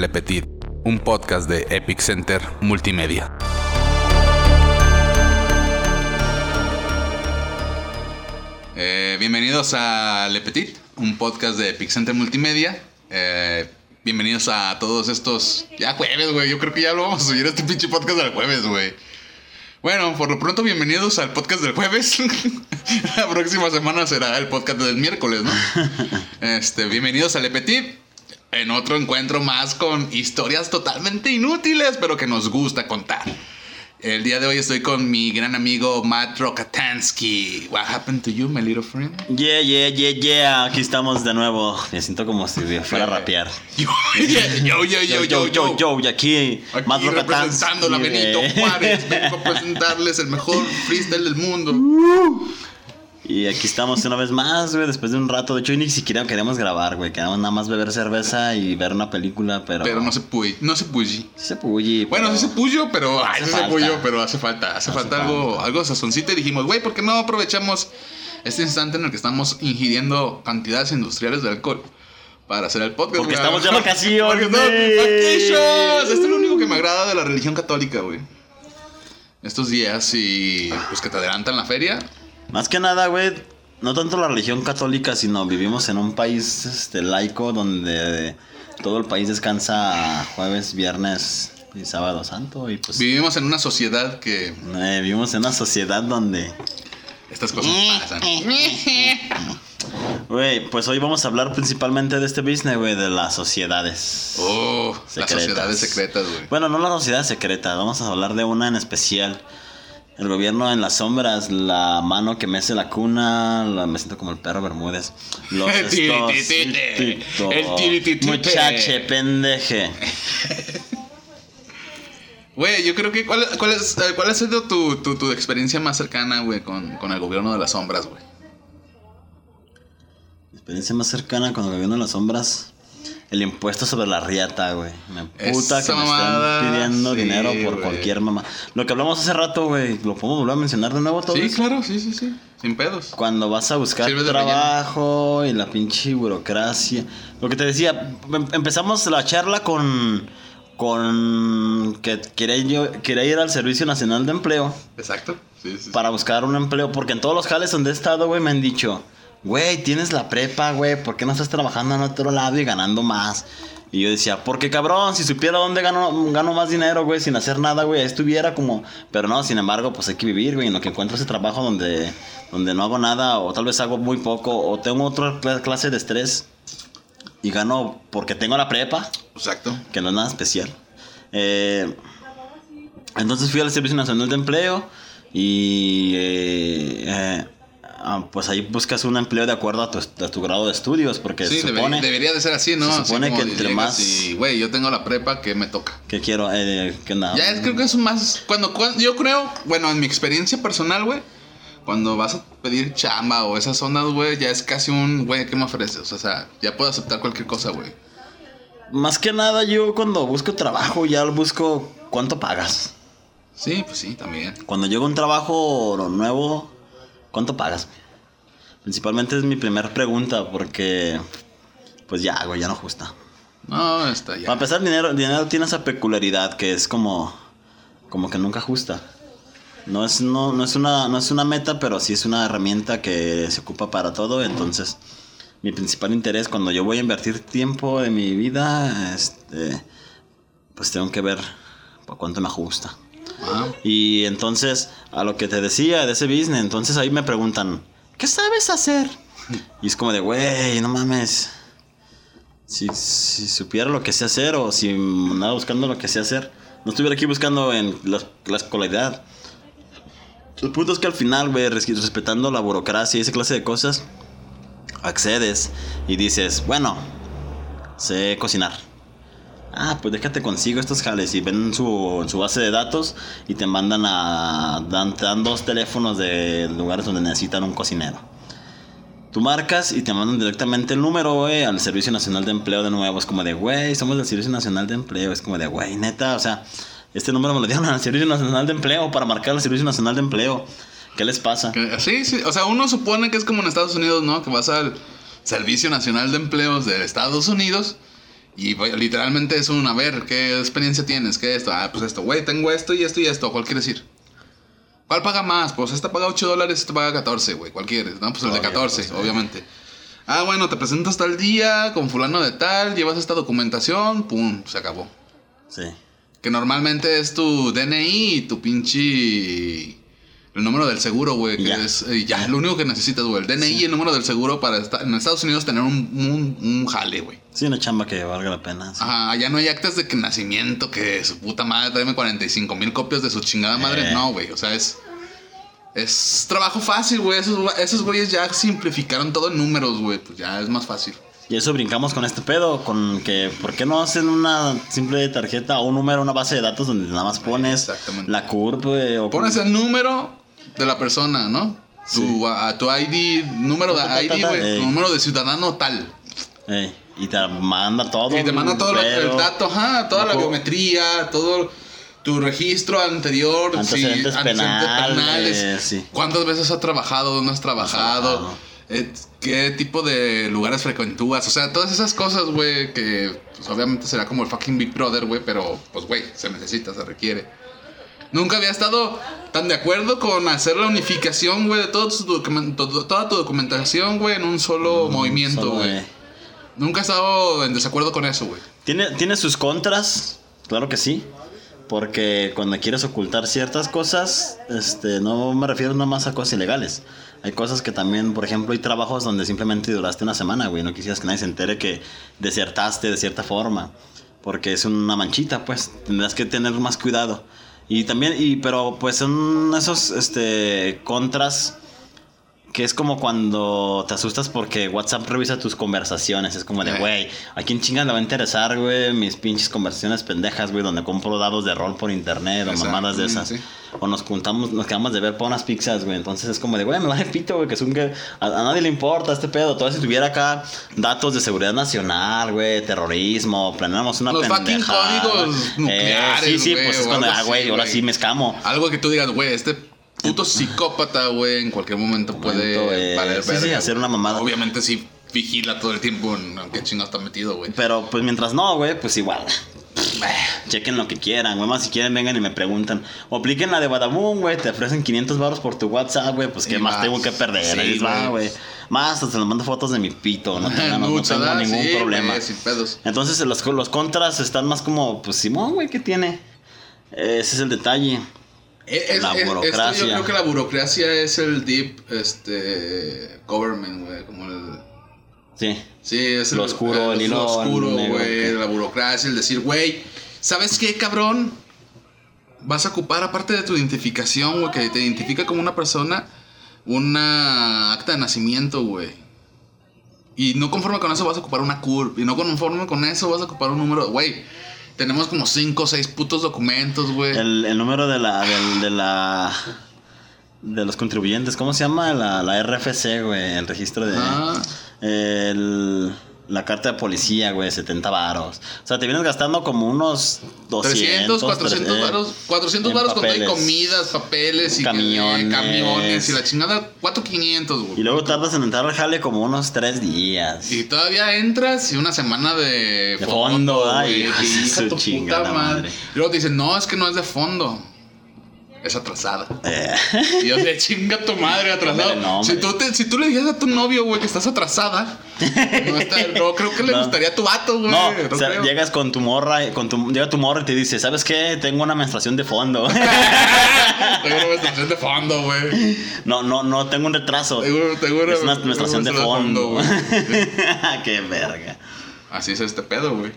Le Petit, un podcast de Epic Center Multimedia. Eh, bienvenidos a Le Petit, un podcast de Epic Center Multimedia. Eh, bienvenidos a todos estos. Ya jueves, güey. Yo creo que ya lo vamos a subir este pinche podcast al jueves, güey. Bueno, por lo pronto, bienvenidos al podcast del jueves. La próxima semana será el podcast del miércoles, ¿no? Este, bienvenidos a Le Petit. En otro encuentro más con historias totalmente inútiles, pero que nos gusta contar. El día de hoy estoy con mi gran amigo Matt Rokatansky. What happened to you, my little friend? Yeah, yeah, yeah, yeah. Aquí estamos de nuevo. Me siento como si fuera a rapear. Yo, yo, yo, yo, yo, yo. yo, y aquí, Aquí Matt Rokatansky, representando la Benito eh. Juárez, vengo a presentarles el mejor freestyle del mundo. Y aquí estamos una vez más, güey, después de un rato. De hecho, ni siquiera queríamos grabar, güey. Queríamos nada más beber cerveza y ver una película, pero... Pero no se puede, no se puede. Sí se puye, Bueno, pero- sí se puyo, pero ay, sí se falta. puyo, pero hace falta, hace, Hace falta, algo, falta. algo sazoncito y dijimos, güey, ¿por qué no aprovechamos este instante en el que estamos ingiriendo cantidades industriales de alcohol para hacer el podcast? Porque estamos de vacaciones. Porque estamos vacations. Esto es lo único que me agrada de la religión católica, güey. Estos días y pues que te adelantan la feria. Más que nada, güey, no tanto la religión católica, sino vivimos en un país este, laico donde todo el país descansa jueves, viernes y sábado santo. Y pues Vivimos en una sociedad que eh, vivimos en una sociedad donde... estas cosas pasan. Güey, pues hoy vamos a hablar principalmente de este business, güey, de las sociedades. Oh, las Secretas. sociedades secretas, güey. Bueno, no la sociedad secreta, vamos a hablar de una en especial. El gobierno en las sombras, la mano que mece la cuna, la- me siento como el perro Bermúdez. Los El estos. Muchache, pendeje. Güey, yo creo que. ¿Cuál, cuál, es, eh, cuál ha sido tu, tu, tu experiencia más cercana, güey, con, con el gobierno de las sombras, güey? Mi experiencia más cercana con el gobierno de las sombras. El impuesto sobre la riata, güey. Me puta Esa que me mamada, están pidiendo sí, dinero por güey. cualquier mamá. Lo que hablamos hace rato, güey. ¿Lo podemos volver a mencionar de nuevo todo Sí, claro, sí, sí, sí. Sin pedos. Cuando vas a buscar Sirve trabajo y la pinche burocracia. Lo que te decía, em- empezamos la charla con. con. que quería, yo, quería ir al Servicio Nacional de Empleo Exacto. Sí. sí. para buscar un empleo. Porque en todos los jales donde he estado, güey, me han dicho, güey, tienes la prepa, güey, ¿por qué no estás trabajando en otro lado y ganando más? Y yo decía, porque cabrón, si supiera dónde gano, gano más dinero, güey, sin hacer nada, güey, ahí estuviera como... Pero no, sin embargo, pues hay que vivir, güey, en lo que encuentro ese trabajo donde, donde no hago nada, o tal vez hago muy poco, o tengo otra cla- clase de estrés y gano porque tengo la prepa, Exacto. que no es nada especial. Eh, entonces fui al Servicio Nacional de Empleo y eh, eh, ah, pues ahí buscas un empleo de acuerdo a tu, a tu grado de estudios, porque Sí, se debería, supone debería de ser así, ¿no? se supone que entre más- güey, yo tengo la prepa que me toca. que quiero, eh, que nada. Ya es, creo que es más. Cuando, cuando. Yo creo, bueno, en mi experiencia personal, güey. Cuando vas a pedir chamba o esas ondas, güey, ya es casi un, güey, ¿qué me ofreces? O sea, ya puedo aceptar cualquier cosa, güey. Más que nada yo cuando busco trabajo ya busco cuánto pagas. Sí, pues sí, también. Cuando llega un trabajo nuevo, ¿cuánto pagas? Principalmente es mi primera pregunta porque pues ya, güey, ya no justa. No, está ya. Para empezar, dinero, dinero tiene esa peculiaridad que es como, como que nunca ajusta. No es, no, no, es una, no es una meta, pero sí es una herramienta que se ocupa para todo. Entonces, mi principal interés cuando yo voy a invertir tiempo de mi vida, este, pues tengo que ver por cuánto me ajusta. Y entonces, a lo que te decía de ese business, entonces ahí me preguntan, ¿qué sabes hacer? Y es como de, güey, no mames. Si, supiera lo que sé hacer o si andaba buscando lo que sé hacer, no estuviera aquí buscando en la, la escolaridad. El punto es que al final, güey, res- respetando la burocracia y esa clase de cosas, accedes y dices, bueno, sé cocinar. Ah, pues déjate consigo estos jales y ven su, su base de datos y te mandan a... Dan, te dan dos teléfonos de lugares donde necesitan un cocinero. Tú marcas y te mandan directamente el número, güey, al Servicio Nacional de Empleo de nuevo. Es como de, güey, somos del Servicio Nacional de Empleo. Es como de, güey, neta, o sea, este número me lo dieron al Servicio Nacional de Empleo para marcar al Servicio Nacional de Empleo. ¿Qué les pasa? sí, sí. O sea, uno supone que es como en Estados Unidos, ¿no? Que vas al Servicio Nacional de Empleos de Estados Unidos Y güey, literalmente es un, a ver, ¿qué experiencia tienes? ¿Qué esto? Ah, pues esto, güey, tengo esto y esto y esto. ¿Cuál quieres ir? ¿Cuál paga más? Pues esta paga 8 dólares, esta paga 14, güey. ¿Cuál quieres? No, pues el de Obvio, 14, pues, obviamente. Ah, bueno, te presentas tal día con fulano de tal, llevas esta documentación, pum, se acabó. Sí. Que normalmente es tu DNI y tu pinche. El número del seguro, güey. Que Ya. es eh, ya, lo único que necesitas, güey. El DNI y el número del seguro para estar en Estados Unidos tener un, un, un jale, güey. Sí, una chamba que valga la pena. sí. Ajá, allá no hay actas de que nacimiento, que su puta madre tráeme 45 mil copias de su chingada madre. Eh. No, güey. O sea, es. Es trabajo fácil, güey. Esos, esos güeyes ya simplificaron todo en números, güey. Pues ya es más fácil. Y eso brincamos con este pedo, con que, ¿por qué no hacen una simple tarjeta o un número, una base de datos donde nada más pones la CURP, o Pones el número de la persona, ¿no? Tu, a, tu ID, número de ID, güey. número de ciudadano tal. Ey, y te manda todo. Y te manda todo el dato, ajá, toda la biometría, todo tu registro anterior, Antecedentes penales, sí. ¿Cuántas veces has trabajado? ¿Dónde has trabajado? trabajado. Eh, ¿Qué tipo de lugares frecuentúas? O sea, todas esas cosas, güey, que pues, obviamente será como el fucking Big Brother, güey, pero pues, güey, se necesita, se requiere. Nunca había estado tan de acuerdo con hacer la unificación, güey, de todo tu toda tu documentación, güey, en un solo movimiento, güey. eh, Nunca he estado en desacuerdo con eso, güey. ¿Tiene, tiene sus contras, claro que sí. Porque cuando quieres ocultar ciertas cosas, este, no me refiero nada más a cosas ilegales. Hay cosas que también, por ejemplo, hay trabajos donde simplemente duraste una semana, güey. No quisieras que nadie se entere que desertaste de cierta forma. Porque es una manchita, pues. Tendrás que tener más cuidado. Y también, y, pero pues son esos este, contras que es como cuando te asustas porque WhatsApp revisa tus conversaciones. Es como de, Eh. güey, ¿a quién chingas le va a interesar, güey? Mis pinches conversaciones pendejas, güey, donde compro dados de rol por internet o mamadas de esas. O nos juntamos, nos quedamos de ver para unas pizzas, güey. Entonces es como de, güey, me vale pito, güey, que es un que a, a nadie le importa este pedo. Todavía si tuviera acá datos de seguridad nacional, güey, terrorismo, planeamos una Los pendejada. códigos nucleares, sí, sí, güey, pues es cuando, ah, güey, ahora sí me escamo. Algo que tú digas, güey, este puto psicópata, güey, en cualquier momento puede eh, valer sí, sí, hacer una mamada. Obviamente sí vigila todo el tiempo qué chingados está metido, güey. Pero pues mientras no, güey, pues igual. Chequen lo que quieran, güey. Más si quieren, vengan y me preguntan. O apliquen la de Badaboom, güey. Te ofrecen 500 baros por tu WhatsApp, güey. Pues qué más, más. tengo que perder. Sí, Ahí va, güey. Más, hasta les mando fotos de mi pito. No tengo, no- tengo ningún Sí, problema. güey, sin pedos. Entonces los, los contras están más como, pues Simón, güey, ¿qué tiene? Ese es el detalle. Eh, es- La es- esto burocracia. yo creo que la burocracia es el deep este government, güey, como el Sí. Sí, es Lo oscuro, el lo hilo oscuro, güey, la burocracia, el decir, güey, ¿sabes qué, cabrón? Vas a ocupar, aparte de tu identificación, güey, que te identifica como una persona, una acta de nacimiento, güey. Y no conforme con eso vas a ocupar una CURP. Y no conforme con eso vas a ocupar un número, güey. Tenemos como cinco o seis putos documentos, güey. El, el número de la, del- de la. De los contribuyentes, ¿cómo se llama? La, la RFC, güey, el registro de. Ah. El, la carta de policía, güey, 70 varos. O sea, te vienes gastando como unos 200, 300, 400 eh, varos, 400 en varos con y comidas, papeles y Camiones. eh, camiones y la chingada, 4500, güey. Y luego tardas en entrar al jale como unos 3 días. Y todavía entras y una semana de, De fondo, ay, güey, hija y de hija su tu chingada puta madre. madre. Y luego te dicen, no, es que no es de fondo. Es atrasada. Eh, Y yo de chinga tu madre atrasada. No, si, tú te- si tú le dijeras a tu novio, güey, que estás atrasada, no, está- no creo que le gustaría a tu vato, güey. no, no o sea, creo. llegas con tu morra, con tu, llega tu morra y te dice, ¿sabes qué? Tengo una menstruación de fondo. Tengo una menstruación de fondo, güey. no, no, no, tengo un retraso. Tengo, tengo Es una menstruación de fondo. güey. Qué verga. Así es este pedo, güey.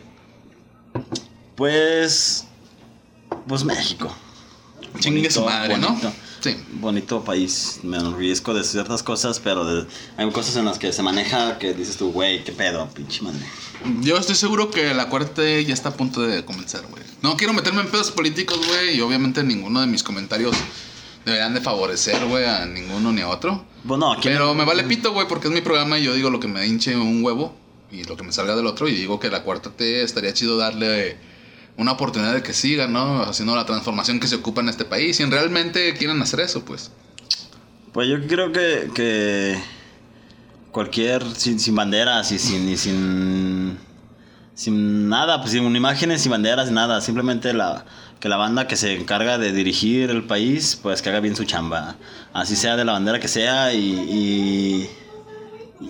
Pues. Pues México. Chingue su Bonito, madre, ¿no? Sí. Bonito país. Me enorgullezco de ciertas cosas, pero de- hay cosas en las que se maneja que dices tú, güey, qué pedo, pinche madre. Yo estoy seguro que la corte ya está a punto de comenzar, güey. No quiero meterme en pedos políticos, güey, y obviamente ninguno de mis comentarios deberían de favorecer, güey, a ninguno ni a otro. Bueno, aquí. Pero me vale pito, güey, porque es mi programa y yo digo lo que me hinche un huevo y lo que me salga del otro y digo que la cuarta T estaría chido darle una oportunidad de que siga, ¿no? Haciendo la transformación que se ocupa en este país. Y realmente quieren hacer eso, pues. Pues yo creo que. que cualquier. Sin, banderas y sin. Sin sin nada, pues sin imágenes, sin banderas, nada. Simplemente la, que la banda que se encarga de dirigir el país, pues que haga bien su chamba. Así sea de la bandera que sea y,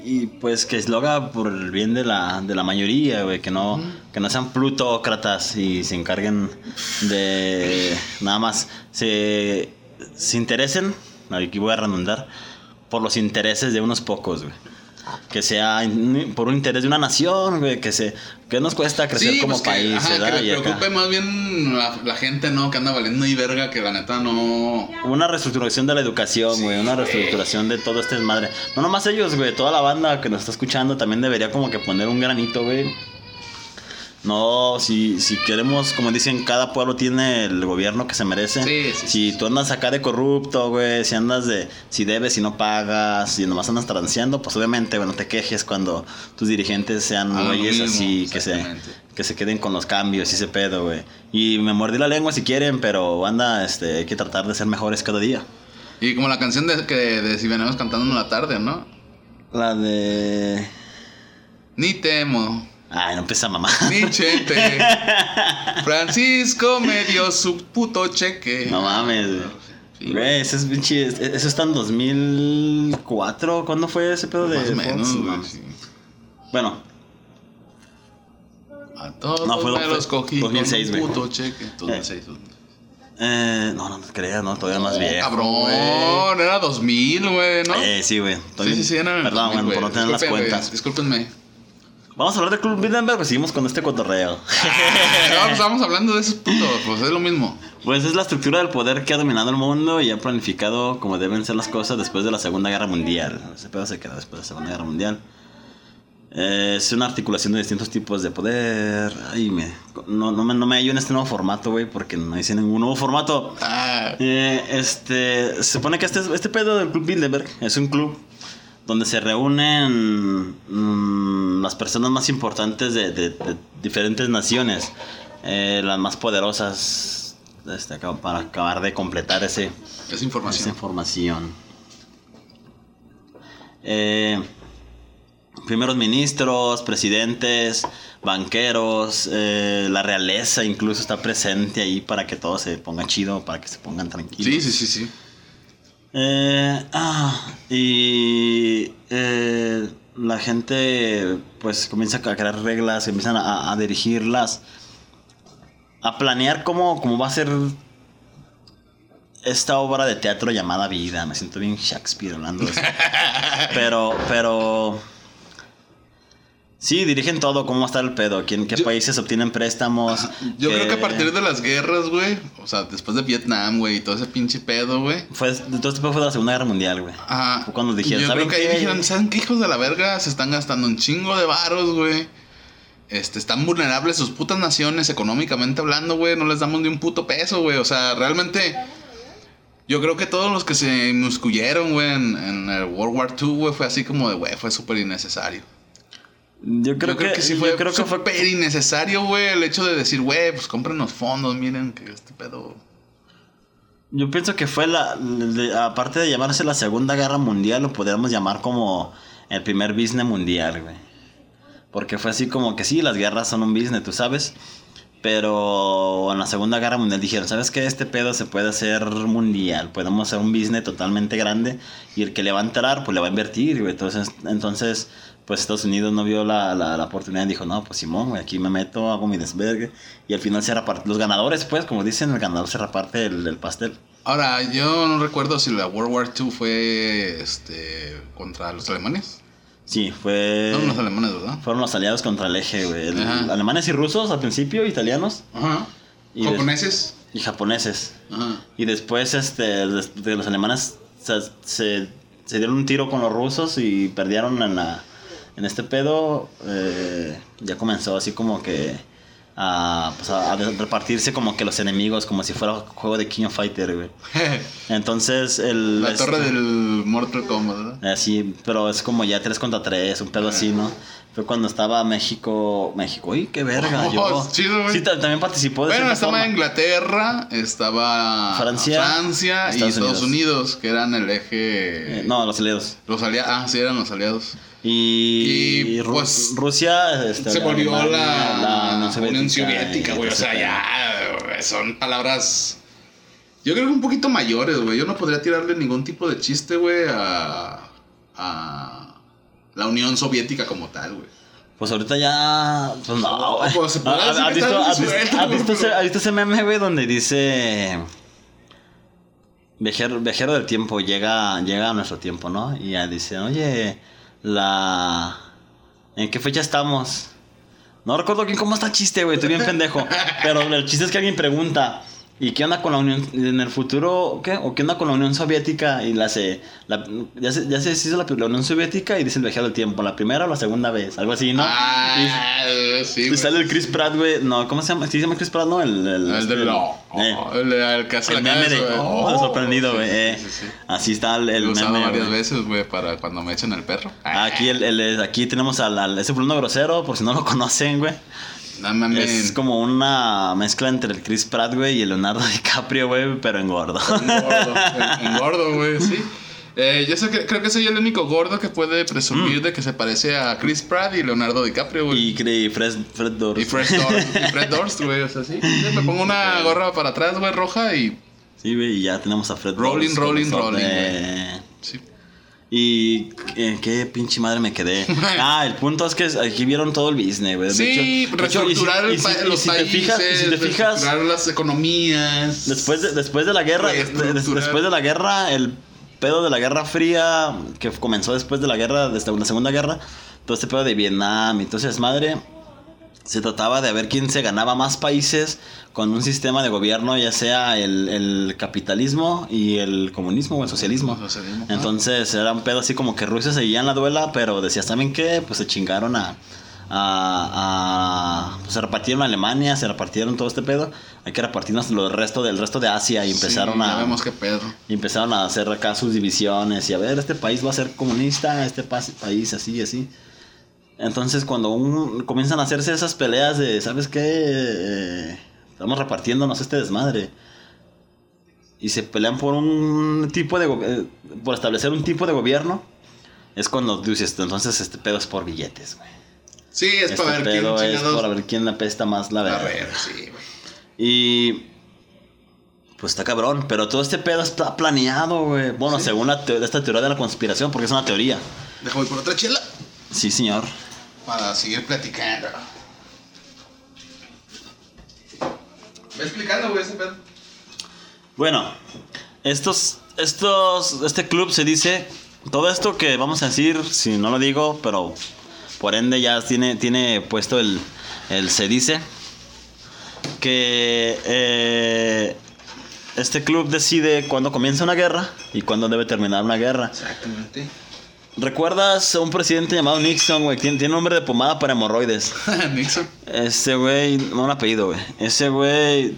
y, pues que lo haga por el bien de la, de la mayoría, güey. Que no, que no sean plutócratas y se encarguen de nada más. Se, se interesen, aquí voy a redundar, por los intereses de unos pocos, güey que sea por un interés de una nación, güey, que se que nos cuesta crecer como pues que, país, ajá, ¿verdad? que le preocupe más bien la, la gente, ¿no? Que anda valiendo y verga, que la neta no. Una reestructuración de la educación, güey, una reestructuración de todo este desmadre. No nomás ellos, güey, toda la banda que nos está escuchando también debería como que poner un granito, güey. No, si, si queremos, como dicen, cada pueblo tiene el gobierno que se merece. Sí, sí, si tú andas acá de corrupto, güey, si andas de, si debes, si no pagas, si nomás andas transeando, pues obviamente, güey, no te quejes cuando tus dirigentes sean güeyes así, que se, que se queden con los cambios y ese pedo, güey. Y me mordí la lengua si quieren, pero anda, este, hay que tratar de ser mejores cada día. Y como la canción de, que, de Si venimos cantando en la tarde, ¿no? La de... Ni temo, Ay, no empieza mamá. ni chente. Francisco me dio su puto cheque. No mames, güey. Güey, eso es pinche- Eso está en 2004. ¿Cuándo fue ese pedo de Más o menos, Fox? Güey, sí. Bueno, A todos No, fue- me fue los cogí 2006, con un güey. puto cheque. 2006, güey. eh, no, no te creas, no, todavía más No, viejo. Cabrón, güey. era 2000, güey, ¿no? Eh, sí, güey. sí, sí, sí, era Perdón, 2000, güey, por no tener las cuentas. Discúlpenme. Vamos a hablar de Club Bilderberg, pues seguimos con este cotorreo. No, pues estábamos hablando de esos putos, pues es lo mismo. Pues es la estructura del poder que ha dominado el mundo y ha planificado como deben ser las cosas después de la Segunda Guerra Mundial. Ese pedo se quedó después de la Segunda Guerra Mundial. Eh, es una articulación de distintos tipos de poder. Ay, me, no, no, me, no me hallo en este nuevo formato, güey, porque no hice ningún nuevo formato. Ah, Eh, este, se supone que este, este pedo del Club Bilderberg es un club donde se reúnen mm, las personas más importantes de, de- de diferentes naciones, eh, las más poderosas, este, para acabar de completar ese, es esa información. información. Eh, primeros ministros, presidentes, banqueros, eh, la realeza incluso está presente ahí para que todo se ponga chido, para que se pongan tranquilos. Sí, sí, sí, sí. Eh, ah, y eh, la gente pues comienza a crear reglas, empiezan a, a dirigirlas, a planear cómo, cómo va a ser esta obra de teatro llamada vida. Me siento bien Shakespeare hablando de eso. pero, pero... Sí, dirigen todo, cómo va a estar el pedo, quién, qué Yo- países obtienen préstamos. Yo creo que a qué- partir de las guerras, güey, o sea, después de Vietnam, güey, y todo ese pinche pedo, güey. Fue, todo este pedo fue de la Segunda Guerra Mundial, güey. Ajá. Fue cuando dijeron, Yo ¿saben creo que ahí dijeron, ¿saben qué hijos de la verga? Se están gastando un chingo de varos, güey. Este, están vulnerables sus putas naciones económicamente hablando, güey. No les damos ni un puto peso, güey. O sea, realmente. Yo creo que todos los que se inmiscuyeron, güey, en, en el World War II, güey, fue así como de, güey, fue súper innecesario. Yo creo, yo creo que, sí fue yo creo que fue innecesario, güey, el hecho de decir, güey, pues compren los fondos, miren que este pedo. Yo pienso que fue la. de- aparte de llamarse la Segunda Guerra Mundial, lo podríamos llamar como el primer business mundial, güey. Porque fue así como que sí, las guerras son un business, tú sabes. Pero en la Segunda Guerra Mundial dijeron, ¿sabes qué? Este pedo se puede hacer mundial. Podemos hacer un business totalmente grande. Y el que le va a entrar, pues le va a invertir. Entonces, entonces pues Estados Unidos no vio la, la, oportunidad y dijo, no, pues Simón, aquí me meto, hago mi desvergue. Y al final se reparte. Los ganadores, pues, como dicen, el ganador se reparte el, el pastel. Ahora, yo no recuerdo si la World War II fue este contra los alemanes. Sí, fue. No, los alemanes, ¿verdad? Fueron los aliados contra el eje, güey. El-. Alemanes y rusos al principio, italianos Ajá. Y Japoneses. y japoneses. Ajá. Y después este, de los alemanes se, se, se dieron un tiro con los rusos y perdieron en, la, en este pedo. eh, ya comenzó así como que a, pues, a- a repartirse como que los enemigos, como si fuera juego de King of Fighter, güey. Entonces el... la torre del Mortal Kombat, ¿verdad? Así, pero es como ya 3 contra 3, un pedo así, ¿no? Fue cuando estaba México. México, uy, qué verga. Oh, yo, es chido, güey. Sí, ta- también participó de Bueno, estaba forma. Inglaterra, estaba Francia, Francia y Estados Estados Unidos. que eran el eje. Eh, no, los aliados. Los aliados. Ah, sí, eran los aliados. Y, Y, pues, Rusia este, Se volvió Alemania, la, Unión Unión Soviética, güey. O sea, ya son palabras. Yo creo que un poquito mayores, güey. Yo no podría tirarle ningún tipo de chiste, güey, a. a. la Unión Soviética como tal, güey. Pues ahorita ya. Pues no, pues, ¿Has- visto- ese- pero- has visto ese meme, güey, donde dice. Viajero, viajero del tiempo llega, llega a nuestro tiempo, ¿no? Y ya dice, oye, la. ¿En qué fecha estamos? No recuerdo cómo está el chiste, güey, estoy bien pendejo. Pero el chiste es que alguien pregunta, ¿y qué onda con la Unión, en el futuro, qué? ¿O qué onda con la Unión Soviética? Y la se, la- ya se, ya se hizo la, la Unión Soviética y dice el viajero del tiempo, ¿la primera o la segunda vez? Algo así, ¿no? Ah, sí, Y sale el Chris Pratt, güey. No, ¿cómo se llama? ¿Sí se llama Chris Pratt, no? El, el, El de no. eh, El, el que hace el la cara meme de. su- Oh, sorprendido, güey. sí, eh. sí, sí. Así está el, Lo el usado meme. varias güey. veces, güey, para cuando me echan el perro. Aquí, el, el- el- aquí tenemos al, al- ese Bruno Grosero, por si no lo conocen, güey. No mames. Es como una mezcla entre el Chris Pratt, güey, y el Leonardo DiCaprio, güey, pero en gordo. Engordo, en- engordo, güey, sí. Eh, yo sé que, creo que soy el único gordo que puede presumir de que se parece a Chris Pratt y Leonardo DiCaprio, güey. Mm. y, y Fred, Fred Durst. Y Fred Durst, y Fred Durst, güey, o sea, sí. Me pongo una gorra para atrás, güey, roja y... Sí, güey, y ya tenemos a Fred Rolling, Durst, rolling, rolling, de- Sí. Y eh, qué pinche madre me quedé. Ah, el punto es que aquí vieron todo el business, güey. Sí, hecho- de hecho, y si- reestructurar el y si- pa- y los si te países, fijas, y si te fijas, las economías. después de, después de la guerra, de- después de la guerra, el pedo de la Guerra Fría, que comenzó después de la guerra, desde la Segunda Guerra, todo este pedo de Vietnam y entonces madre, se trataba de ver quién se ganaba más países con un sistema de gobierno, ya sea el, el capitalismo y el comunismo o el socialismo. Entonces era un pedo así como que Rusia seguía en la duela, pero decías también que pues se chingaron a... a, a- pues, se repartieron Alemania, se repartieron todo este pedo. Hay que repartirnos lo del resto del resto de Asia y empezaron Sí, a vemos qué pedo. y empezaron a hacer acá sus divisiones y a ver, este país va a ser comunista, este pa- país así y así. Entonces cuando un- comienzan a hacerse esas peleas de, ¿sabes qué? Eh, estamos repartiéndonos este desmadre. Y se pelean por un tipo de... eh, por establecer un tipo de gobierno. Es cuando dices, entonces este pedo es por billetes, güey. Sí, es Este para ver quién es para ver quién apesta más la A verdad. ver, sí, güey. Y. Pues está cabrón, pero todo este pedo está planeado, güey. Bueno, según la teo- esta teoría de la conspiración, porque es una teoría. Déjame por otra chela Sí, señor. Para seguir platicando. Ve explicando, güey, ese pedo. Bueno, estos. Estos. Este club se dice. Todo esto que vamos a decir, si no lo digo, pero por ende ya tiene, tiene puesto el, el se dice. Que eh, este club decide cuándo comienza una guerra y cuándo debe terminar una guerra. Exactamente. ¿Recuerdas a un presidente llamado Nixon, güey? Tiene, tiene nombre de pomada para hemorroides. Nixon. Ese güey, no un apellido, güey. Ese güey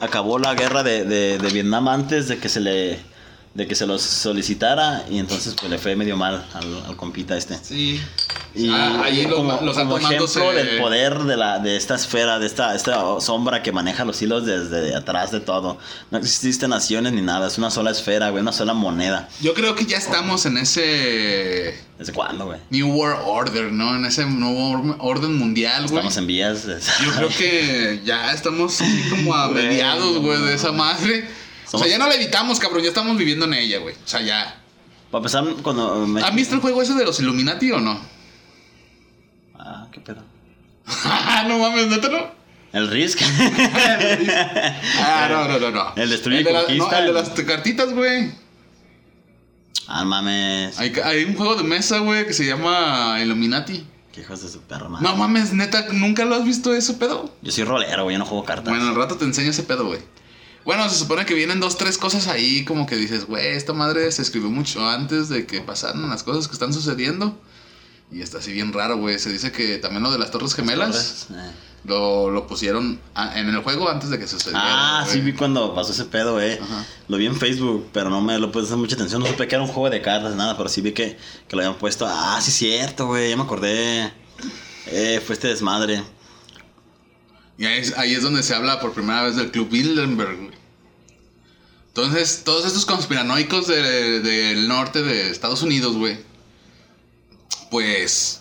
acabó la guerra de, de, de Vietnam antes de que se le de que se los solicitara y entonces pues le fue medio mal al, al compita este. Sí. Y Ah, ahí lo- como, los como ejemplo del poder de, la, de esta esfera, de esta, esta sombra que maneja los hilos desde atrás de todo. No existen naciones ni nada, es una sola esfera, güey, una sola moneda. Yo creo que ya estamos en ese ¿Desde cuándo, güey? New World Order, ¿no? En ese nuevo orden mundial, güey. Estamos en vías. de- Yo creo que ya estamos así como a mediados, güey, de esa madre. O sea, ya no la evitamos, cabrón, ya estamos viviendo en ella, güey. O sea, ya. Para empezar, cuando me... ¿Han visto el juego ese de los Illuminati o no? Ah, qué pedo. no mames, ¿neta no? El Risk. Ah, no, no, no, no. El destruye el de la- conquista. no, el de las cartitas, güey. ah, mames. Hay, hay un juego de mesa, güey, que se llama Illuminati. Qué hijos de su perro, madre. No mames, neta, ¿nunca lo has visto ese pedo? Yo soy rolero, güey, yo no juego cartas. Bueno, al rato te enseño ese pedo, güey. Bueno, se supone que vienen dos, tres cosas ahí, como que dices, güey, esta madre se escribió mucho antes de que pasaran las cosas que están sucediendo. Y está así bien raro, güey. Se dice que también lo de las Torres Gemelas Eh. lo, lo pusieron a- en el juego antes de que sucediera. Ah, sí vi cuando pasó ese pedo, eh. Ajá. Lo vi en Facebook, pero no me lo puse mucha atención. No supe que era un juego de cartas, nada, pero sí vi que, que lo habían puesto. Ah, sí, cierto, güey, ya me acordé. Eh, fue este desmadre. Y ahí es, ahí es donde se habla por primera vez del Club Bilderberg, güey. Entonces, todos estos conspiranoicos de- del norte de Estados Unidos, güey, pues,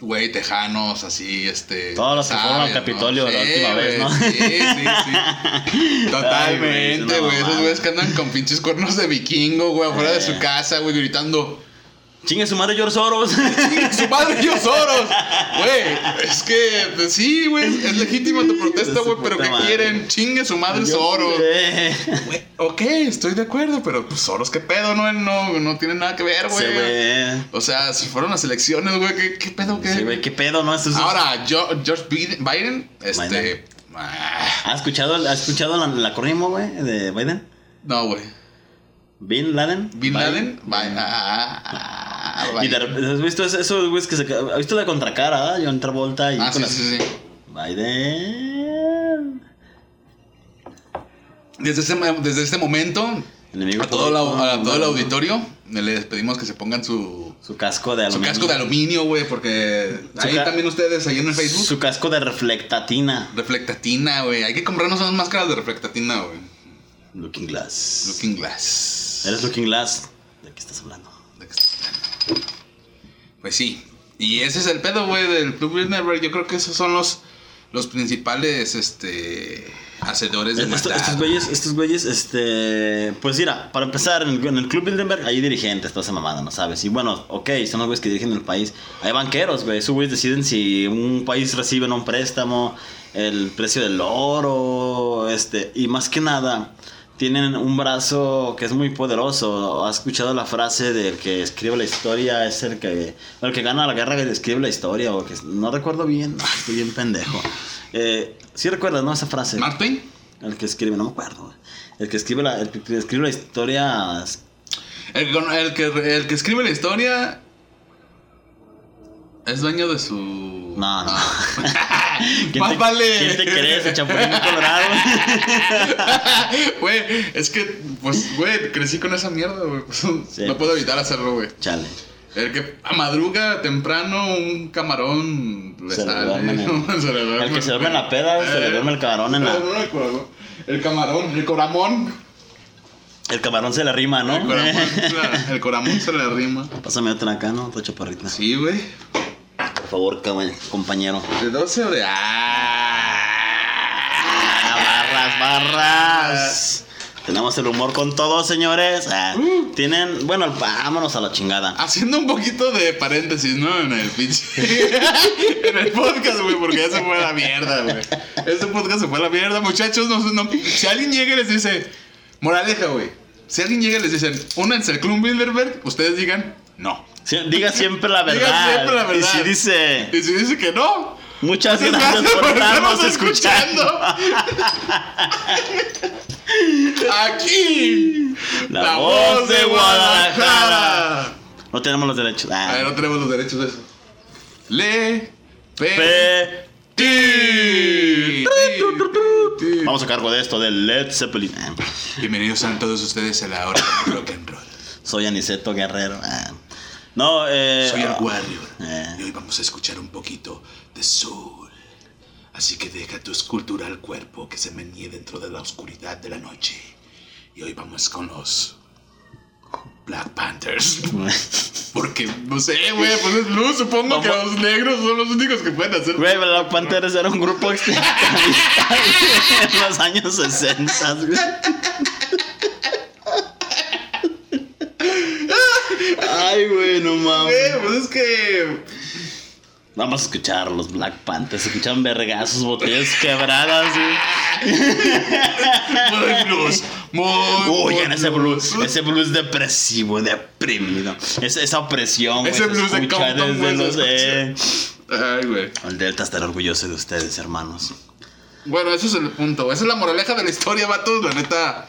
güey, tejanos, así, este. Todos los que fueron al ¿sabes, Capitolio la Sí, última vez, güey, ¿no? Sí, sí, sí. Totalmente, Ay, güey, Esos güeyes que andan con pinches cuernos de vikingo, güey, afuera de su Eh. casa, güey, gritando. Chingue su madre George Soros. Su madre yo Soros. Güey, es que pues, sí, güey, es legítima tu protesta, güey, pero ¿qué madre. quieren? Chingue su madre Soros. Güey, ok, estoy de acuerdo, pero pues Soros, ¿qué pedo? No, no, no tiene nada que ver, güey. Sí. O sea, si fueron las elecciones, güey, ¿qué, qué pedo? ¿Qué? Sí, güey, qué pedo, ¿no? Esto es- Ahora, George Biden, este. Biden. ah, ¿Has escuchado, ¿has escuchado la, la acrónimo, güey, de Biden? no, güey. Bin Laden. Bin Biden. Laden, Biden. ah, ah, Y de repente, ¿has visto eso, esos güeyes que se... ¿Has visto la contracara, ah? John Travolta y Ah, con sí, la- sí, sí. Biden. Desde este, desde este momento, Enemigo a todo, la- público, a todo el auditorio, les pedimos que se pongan su, Su casco de su aluminio. casco de aluminio, güey, porque Su ahí también ustedes, ahí en el Facebook, Su casco de reflectatina. reflectatina, güey. Hay que comprarnos unas máscaras de reflectatina, güey. Looking Glass. Looking Glass. Eres Looking Glass. ¿De qué estás hablando? ¿De qué estás hablando? Pues sí. Y ese es el pedo, güey, del Club Bilderberg. Yo creo que esos son los, los principales, este, hacedores de Esto- estos güeyes, estos güeyes, este. Pues mira, para empezar, en el, en el Club Bilderberg hay dirigentes, toda esa mamada, ¿no sabes? Y bueno, ok, son los güeyes que dirigen el país. Hay banqueros, güey. Esos güeyes deciden si un país recibe un préstamo, el precio del oro, este. Y más que nada, tienen un brazo que es muy poderoso. ¿Has escuchado la frase del que escribe la historia? Es el que, el que gana la guerra que escribe la historia, o que no recuerdo bien, estoy bien pendejo. Eh, sí recuerdas, ¿no? Esa frase. ¿Mark Twain? El que escribe, no me acuerdo. El que escribe la, el que escribe la historia. El, el que, el que escribe la historia es dueño de su... No, no. Ah. ¿Quién Más te, vale. ¿Quién te crees? ¿El Chapulín Colorado? Güey, es que, pues, güey, crecí con esa mierda, güey. pues, Sí. No puedo evitar hacerlo, güey. Chale. El que a madruga temprano un camarón le Se le sale. duerme en el- Se le duerme. El que se duerme en la peda, se le duerme el camarón en le la. el camarón. El camarón, el coramón. El camarón se le rima, ¿no? El coramón, el coramón se le rima. Pásame otra acá, ¿no? Otra chaparrita. Sí, güey. Por favor, compañero. ¿De 12 o de.? Ah, barras, barras. Tenemos el humor con todo, señores. Ah, Uh. Tienen. Bueno, vámonos a la chingada. Haciendo un poquito de paréntesis, ¿no? En el pinche. en el podcast, güey, porque ya se fue a la mierda, güey. Este podcast se fue a la mierda, muchachos. No, no- si alguien llega y les dice. Moraleja, güey. Si alguien llega y les dicen, únanse al Club Bilderberg, ustedes digan, no. Diga siempre la verdad. Diga siempre la verdad. Y si dice. Y si dice que no, Muchas gracias gracias por estarnos escuchando. aquí. La voz de Guadalajara. No tenemos los derechos. A Ah. ver, no tenemos los derechos de eso. Le. Pe. Ti. Vamos a cargo de esto, de Led Zeppelin. Ah. Bienvenidos sean todos ustedes a la hora del rock and roll. Soy Aniceto Guerrero. Ah. No, eh. Soy el ah, Warrior Eh. y hoy vamos a escuchar un poquito de soul. Así que deja tu escultural cuerpo que se menee dentro de la oscuridad de la noche. Y hoy vamos con los Black Panthers. Porque, no sé, güey, pues es luz. Supongo que los negros son los únicos que pueden hacer. Güey, Black Panthers era un grupo extremista en los años 60. güey. Ay, güey, no mames. Güey, pues es que. Vamos a escuchar los Black Panthers. Escuchan vergazos, botellas quebradas. Muy blues. Muy. Oigan, muy ese blues, ese blues depresivo, deprimido. Es, esa opresión. Ese se blues de escucha Compton, desde se los. eh, Ay, güey. El Delta estará orgulloso de ustedes, hermanos. Bueno, ese es el punto. Esa es la moraleja de la historia, vatos. La neta,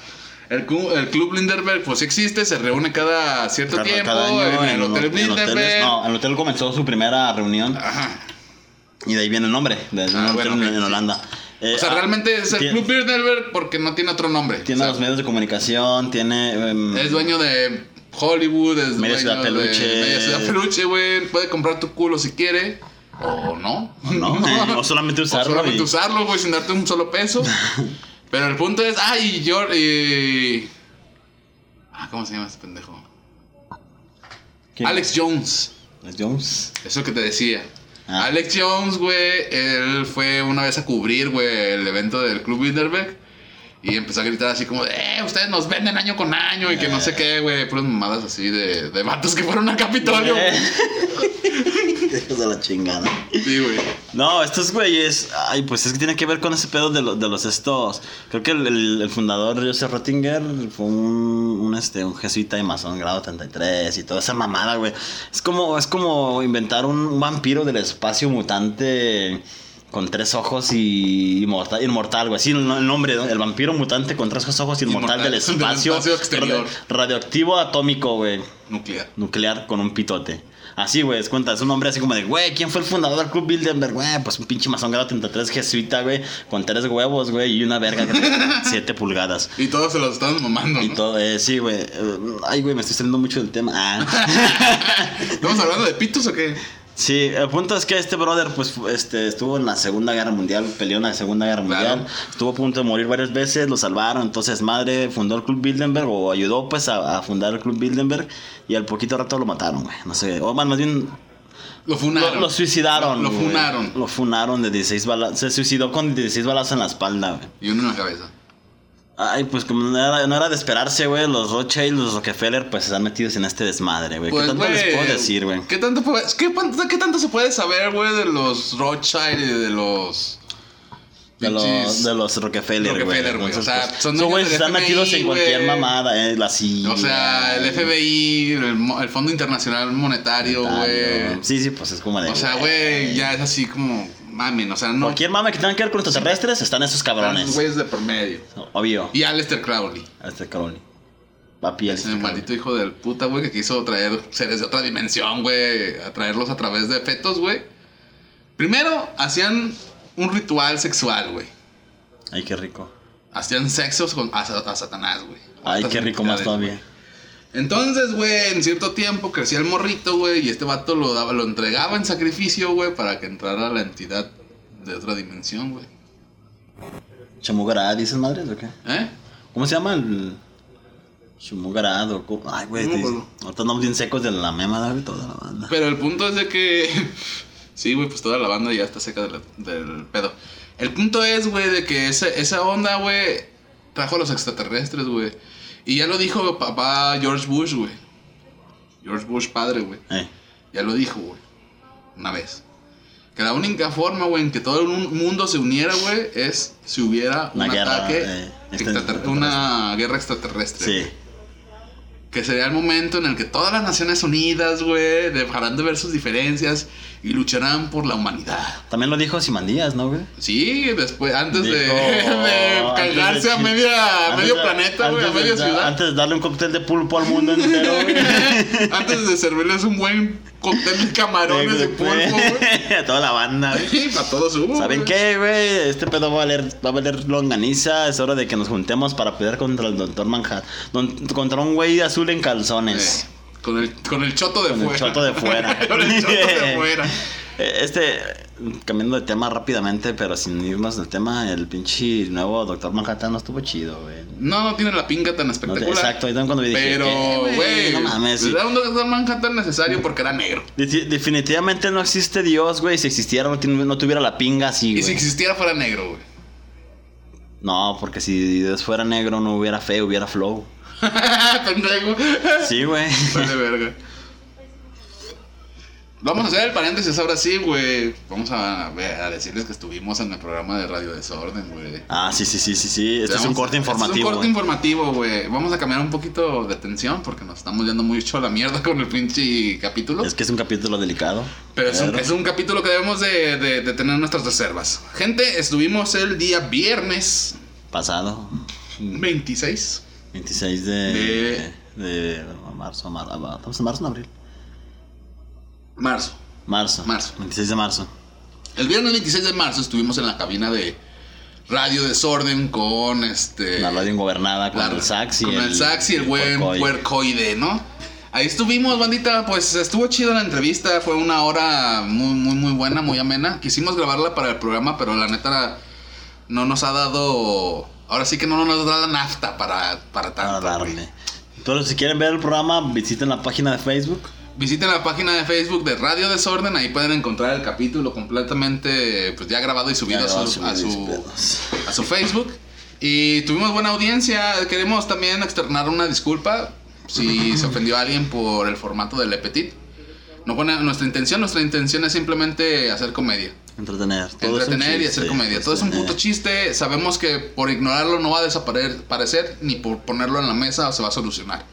el, Club Linderberg, pues sí existe, se reúne cada cierto Cada- tiempo cada año en el Hotel en Linderberg. hoteles- no, el hotel comenzó su primera reunión Ajá. y de ahí viene el nombre, de Ah, bueno, en sí. Holanda. Eh, O sea, ah, realmente es el tiene- Club Bilderberg porque no tiene otro nombre. Tiene O sea, los medios de comunicación, tiene... em, Es dueño de Hollywood, es Media dueño Ciudad de Peluche. Media Ciudad Peluche, güey. Puede comprar tu culo si quiere. O no. no, eh, o solamente O usarlo. solamente y- usarlo, güey, sin darte un solo peso. Pero el punto es, ay, yo. eh, Ah, ¿cómo se llama este pendejo? ¿Quién? Alex Jones. Alex Jones. Eso que te decía. Ah. Alex Jones, güey, él fue una vez a cubrir, güey, el evento del Club Bilderberg. Y empezó a gritar así como, de, eh, ustedes nos venden año con año y que no sé qué, güey. Puras mamadas así de, de vatos que fueron a Capitolio. Eh. Hijos de la chingada. Sí, güey. No, estos güeyes, ay, pues es que tiene que ver con ese pedo de, lo- de los estos. Creo que el, el- el fundador Joseph Rottinger fue un, un, este, un jesuita y masón grado 33 y toda esa mamada, güey. Es como, es como inventar un, un vampiro del espacio mutante con tres ojos y inmortal, inmortal güey. Así el, el nombre, ¿no? el vampiro mutante con tres ojos inmortal, Inmortal, del del espacio, espacio exterior. ra- radioactivo atómico, güey Nuclear. nuclear con un pitote. Así, güey, es cuenta, es un hombre así como de, güey, ¿quién fue el fundador del Club Bilderberg? Güey, pues un pinche masón grado 33 jesuita, güey, con tres huevos, güey, y una verga de 7 pulgadas. Y todos se los estaban mamando, Y ¿no? todo, eh, sí, güey. eh, ay, güey, me estoy saliendo mucho del tema. Ah. ¿Estamos hablando de pitos o qué? Sí, el punto es que este brother, pues, este, estuvo en la Segunda Guerra Mundial, peleó en la Segunda Guerra Claro. Mundial, estuvo a punto de morir varias veces, lo salvaron, entonces madre fundó el Club Bilderberg, o ayudó, pues, a, a fundar el Club Bilderberg, y al poquito rato lo mataron, güey, no sé, o más más bien Lo funaron. Lo, lo suicidaron. Lo, lo güey. funaron. Lo funaron de 16 balas. Se suicidó con 16 balas en la espalda, güey. Y uno en la cabeza. Ay, pues como no era, no era de esperarse, güey. Los Rothschild, los Rockefeller, pues están metidos en este desmadre, güey. Pues, ¿Qué tanto les puedo decir, güey? ¿Qué tanto, qué, tanto se puede saber, güey, de los Rothschild y de los. De los, de los Rockefeller, güey. O sea, pues, son del están metidos en cualquier mamada, eh. La CIA. O sea, el FBI, el, el Fondo Internacional Monetario, güey. Sí, sí, pues es como de. O sea, güey, ya es así como. Mamen, o sea, no. Cualquier mame que tenga que ver con extraterrestres están esos Están cabrones. los güeyes de por medio. Obvio. Y Aleister Crowley. Este cabrón. Papi, Ese este maldito hijo del puta, güey, que quiso traer seres de otra dimensión, güey. A traerlos a través de fetos, güey. Primero, hacían un ritual sexual, güey. Ay, qué rico. Hacían sexos con, a, Sa- a Satanás, güey. Ay, qué rico más todavía. Entonces, güey, en cierto tiempo crecía el morrito, güey, y este vato lo daba, lo entregaba en sacrificio, güey, para que entrara la entidad de otra dimensión, güey. ¿Chamugará, dices madres o qué? ¿Eh? ¿Cómo se llama el. Chumugarado? ¿cómo? Ay, güey. No. Ahorita andamos bien secos de la mema, güey, toda la banda. Pero el punto es de que. sí, güey, pues toda la banda ya está seca de la- del pedo. El punto es, güey, de que esa, esa onda, güey, trajo a los extraterrestres, güey. Y ya lo dijo papá George Bush, güey. George Bush padre, güey. Eh, Ya lo dijo, güey. Una vez. Que la única forma, güey, en que todo el mundo se uniera, güey, es si hubiera un guerra, ataque. eh, una guerra extraterrestre. sí. Que sería el momento en el que todas las Naciones Unidas, güey, dejarán de ver sus diferencias y lucharán por la humanidad. También lo dijo Simandías, ¿no, güey? Sí, después, antes de, Dijo, de antes cargarse de a media, antes medio planeta, güey, a de media da- ciudad. Antes de darle un cóctel de pulpo al mundo entero, güey. Antes de servirles un buen cóctel de camarones de pulpo, güey. A toda la banda, güey. Para todos hubo. ¿Saben qué, güey? Este pedo va a valer, va a valer longaniza. Es hora de que nos juntemos para pelear contra el Doctor Manhattan. Don- contra un güey azul en calzones. Eh, con, el, con el choto de Con fuera. el choto de fuera. con el choto de fuera. Eh, Este, cambiando de tema rápidamente, pero sin irnos del tema, el pinche nuevo Doctor Manhattan no estuvo chido, güey. No, no tiene la pinga tan No, espectacular. exacto, ahí también cuando dije, Pero, ¿qué, güey, No mames. sí. era un Doctor Manhattan necesario porque era negro. Defi- Definitivamente no existe Dios, güey. Si existiera, no, no tuviera la pinga así, Y güey. si existiera fuera negro, güey. No, porque si Dios fuera negro, no hubiera fe, hubiera flow. Pendejo. Sí, güey. Vale, verga. Vamos a hacer el paréntesis ahora sí, güey. Vamos a, ver, a decirles que estuvimos en el programa de Radio Desorden, güey. Ah, sí, sí, sí, sí, sí. Este es un corte este informativo. Es un corte informativo, güey. Vamos a cambiar un poquito de tensión porque nos estamos yendo mucho a la mierda con el pinche capítulo. Es que es un capítulo delicado. Pero es un, es un capítulo que debemos de, de- de tener nuestras reservas. Gente, estuvimos el día viernes Pasado. 26. 26 de. De- De, marzo, mar- ah, ¿Estamos en marzo o en abril? Marzo. Marzo. Marzo. 26 de marzo. El viernes 26 de marzo estuvimos en la cabina de Radio Desorden con este... La radio ingobernada con la- el sax y con el, sax y el buen puercoy. puercoide, ¿no? Ahí estuvimos, bandita, pues estuvo chido la entrevista, fue una hora muy, muy, muy buena, muy amena. Quisimos grabarla para el programa, pero la neta no nos ha dado... Ahora sí que no nos da la nafta para, para Para tanto. güey. darle. Pero si quieren ver el programa, visiten la página de Facebook. visiten la página de Facebook de Radio Desorden, ahí pueden encontrar el capítulo completamente pues ya grabado y subido a, su, a, su, a su Facebook. Y tuvimos buena audiencia, queremos también externar una disculpa si se ofendió a alguien por el formato del Le Petit. No nuestra intención, nuestra intención es simplemente hacer comedia. Entretener. Todo entretener y chiste, hacer comedia. Todo es un puto chiste. Sabemos que por ignorarlo no va a desaparecer, ni por ponerlo en la mesa se va a solucionar.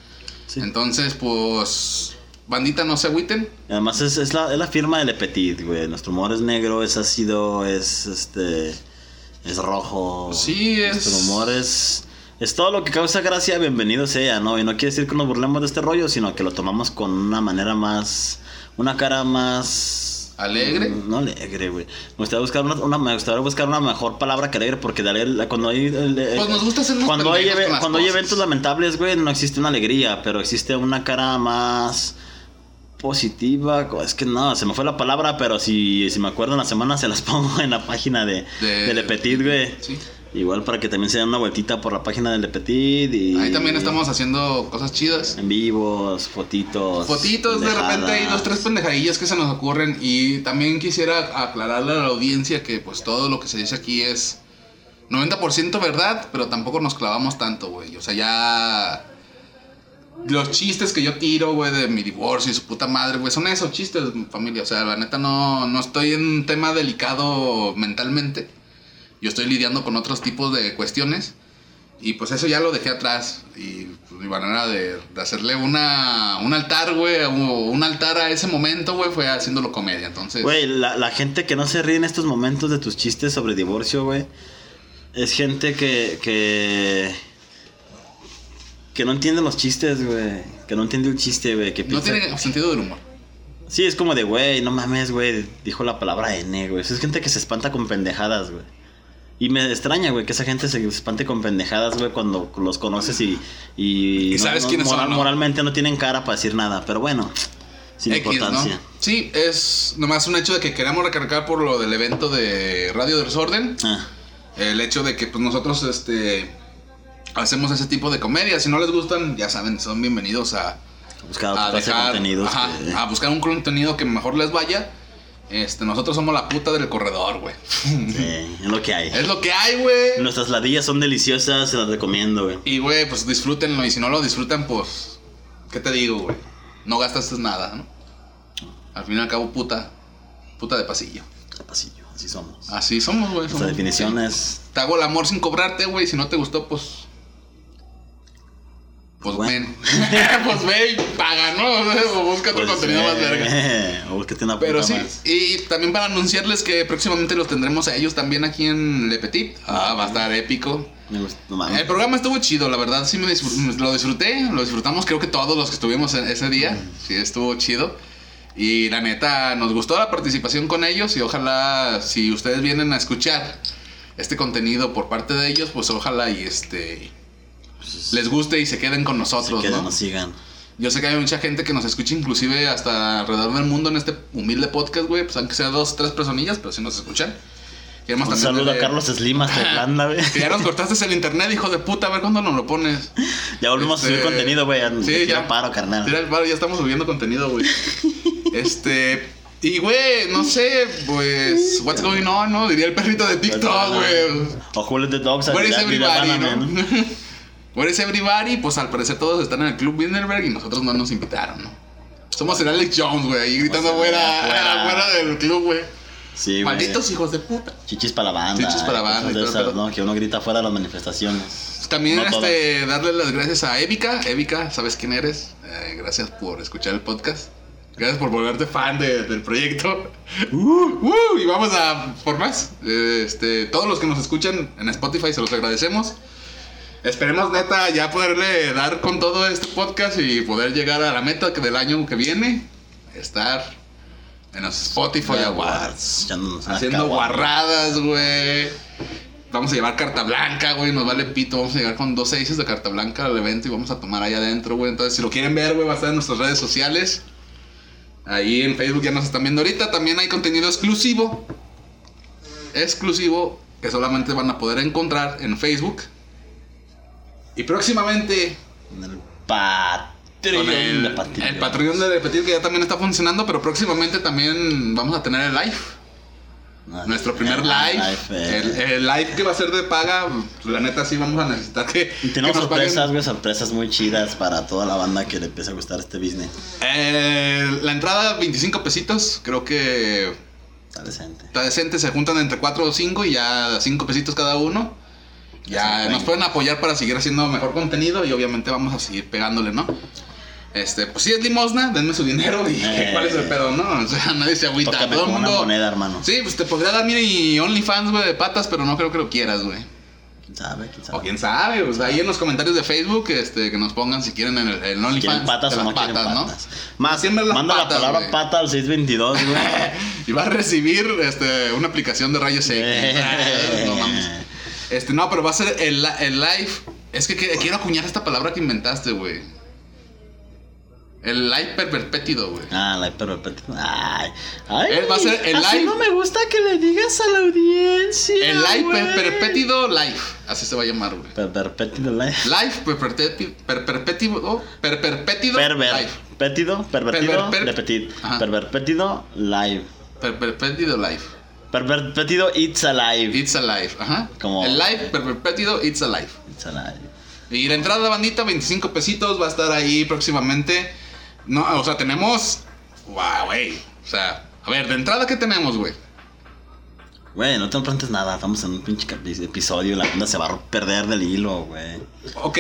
Sí. Entonces, pues, bandita, no se agüiten. Y Además es, es la, es la firma de Le Petit, güey. Nuestro humor es negro, es ácido, es este. Es rojo. Sí, es- Nuestro humor es. Es todo lo que causa gracia, bienvenido sea, ¿no? Y no quiere decir que nos burlemos de este rollo, sino que lo tomamos con una manera más. Una cara más. ¿Alegre? No alegre, güey. Me gustaría buscar una, una- me gustaría buscar una mejor palabra que alegre, porque de alegre, cuando hay. el- Pues nos gusta ser cuando hay, con las cuando hay eventos lamentables, güey, no existe una alegría, pero existe una cara más positiva. Es que no, se me fue la palabra, pero si, si me acuerdo en la semana se las pongo en la página de, De- de Le Petit, güey. Sí. Igual para que también se den una vueltita por la página de Le Petit. Y Ahí también estamos haciendo cosas chidas. En vivos, fotitos. Fotitos, de repente hay dos, tres pendejadillas que se nos ocurren. Y también quisiera aclararle a la audiencia que, pues, todo lo que se dice aquí es 90% verdad, pero tampoco nos clavamos tanto, güey. O sea, ya. Los chistes que yo tiro, güey, de mi divorcio y su puta madre, güey, son esos chistes, familia. O sea, la neta no, no estoy en un tema delicado mentalmente. Yo estoy lidiando con otros tipos de cuestiones. Y pues eso ya lo dejé atrás. Y pues, mi manera de, de hacerle una, un altar, güey, un altar a ese momento, güey, fue haciéndolo comedia. Entonces, Güey, la, la gente que no se ríe en estos momentos de tus chistes sobre divorcio, güey, es gente que, que, que no entiende los chistes, güey, que no entiende el chiste, güey, que no piensa... tiene sentido del humor. Sí, es como de, güey, no mames, güey, dijo la palabra N, güey. Es gente que se espanta con pendejadas, güey. Y me extraña, güey, que esa gente se espante con pendejadas, güey, cuando los conoces y... Y, Y sabes quiénes son, ¿no? Moralmente no tienen cara para decir nada, pero bueno, sin X, importancia. ¿no? Sí, es nomás un hecho de que queremos recargar por lo del evento de Radio Desorden. Ah, El hecho de que pues nosotros este hacemos ese tipo de comedia. Si no les gustan, ya saben, son bienvenidos a, buscar a dejar, ajá, que- a buscar un contenido que mejor les vaya. Este, nosotros somos la puta del corredor, güey. Sí, es lo que hay. Es lo que hay, güey. Nuestras ladillas son deliciosas, se las recomiendo, güey. Y, güey, pues disfrútenlo. Y si no lo disfrutan, pues. ¿Qué te digo, güey? No gastas nada, ¿no? Al fin y al cabo, puta. Puta de pasillo. Al pasillo, así somos. Así somos, güey. Nuestra definición es. Te hago el amor sin cobrarte, güey. Si no te gustó, pues. Pues Bueno. ven. pues ve y paga, ¿no? O busca otro pues, contenido más verga. O búscate una Pero sí, más. y también para anunciarles que próximamente los tendremos a ellos también aquí en Le Petit. Ah, va a estar épico. Me mames. El programa estuvo chido, la verdad, sí me disfr- lo disfruté, lo disfrutamos creo que todos los que estuvimos ese día, sí estuvo chido. Y la neta, nos gustó la participación con ellos y ojalá si ustedes vienen a escuchar este contenido por parte de ellos, pues ojalá y este les guste y se queden con Se nosotros, queden, ¿no? nos sigan. Yo sé que hay mucha gente que nos escucha inclusive hasta alrededor del mundo en este humilde podcast, güey, pues aunque sea dos, tres personillas, pero sí nos escuchan. Queremos Un saludo a darle- Carlos Slim hasta Irlanda, güey. que ya nos cortaste el internet, hijo de puta, a ver cuándo nos lo pones. Ya volvimos a subir Este, contenido, güey. Sí, ya paro, carnal. Tira el paro, ya estamos subiendo contenido, güey. Este. Y, güey, no sé, pues. What's going on, ¿no? Diría el perrito de TikTok, güey. O Who Let the Dogs Where is everybody, no? Where is everybody? Pues al parecer todos están en el Club Bilderberg y nosotros no nos invitaron, ¿no? Somos el Alex Jones, güey, ahí gritando afuera, afuera. afuera del club, güey. Sí, güey. Malditos hijos de puta. Chichis para la banda. Chichis para la banda todo pedo. ¿no? Que uno grita fuera de las manifestaciones. También No este, darle las gracias a Evika. Evika, ¿sabes quién eres? Eh, gracias por escuchar el podcast. Gracias por volverte fan de- del proyecto. Uh, y vamos a por más. Eh, Este, todos los que nos escuchan en Spotify se los agradecemos. Esperemos neta ya poderle dar con todo este podcast y poder llegar a la meta que del año que viene. Estar en los Spotify Awards. Una Haciendo guarradas, güey. Vamos a llevar carta blanca, güey. Nos vale pito. Vamos a llegar con dos seises de carta blanca al evento y vamos a tomar ahí adentro, güey. Entonces, si lo quieren ver, güey, va a estar en nuestras redes sociales. Ahí en Facebook ya nos están viendo ahorita. También hay contenido exclusivo. Exclusivo que solamente van a poder encontrar en Facebook. Y próximamente En el Patreon el, de Patreon. el Patreon de Repetir que ya también está funcionando, pero próximamente también vamos a tener el live. Ah, Nuestro primer live. El, el live que va a ser de paga. La neta sí vamos a necesitar que, Y que tenemos nos sorpresas, güey, sorpresas muy chidas para toda la banda que le empiece a gustar este business. Eh, la entrada 25 pesitos, creo que Está decente. está decente, se juntan entre 4 o 5 y ya 5 pesitos cada uno. Ya nos pueden apoyar para seguir haciendo mejor contenido y obviamente vamos a seguir pegándole, ¿no? Este, pues si es limosna, denme su dinero y Eh. cuál es el pedo, ¿no? O sea, nadie se agüita, todo el con una mundo. moneda, hermano. Sí, pues te podría dar mi OnlyFans, güey, de patas, pero no creo que lo quieras, güey. ¿Quién sabe? ¿Quién sabe? O quién sabe, pues ahí en los comentarios de Facebook, este, que nos pongan si quieren el, el ¿Quieren OnlyFans. patas de o no quieren patas, patas? Más, Siempre las manda patas, la palabra güey. pata al 622, güey. Y va a recibir este, una aplicación de rayos X. Eh. no mames. Este, no, pero va a ser el, el live. Es que, que- quiero acuñar esta palabra que inventaste, güey. El live pervertido, güey. Ah, la hiperperpético. Ay, ay. Eh, va a ser el así live. no me gusta que le digas a la audiencia. El live pervertido live. Así se va a llamar, güey. Perverpétido live. Live pervertido. Pervertido. Pervertido. live. Pervertido, Perver- per- repetir. Ajá. Perverpétido live. Pervertido live. Perverpétido it's alive. It's alive. Ajá. Como- El live pervertido. It's alive. It's alive. Y la entrada de bandita, 25 pesitos, va a estar ahí próximamente. No, o sea, tenemos. Wow, güey. O sea, a ver, de entrada, ¿qué tenemos, güey? Güey, no te enfrentes nada. Estamos en un pinche episodio. La banda se va a perder del hilo, güey. Ok,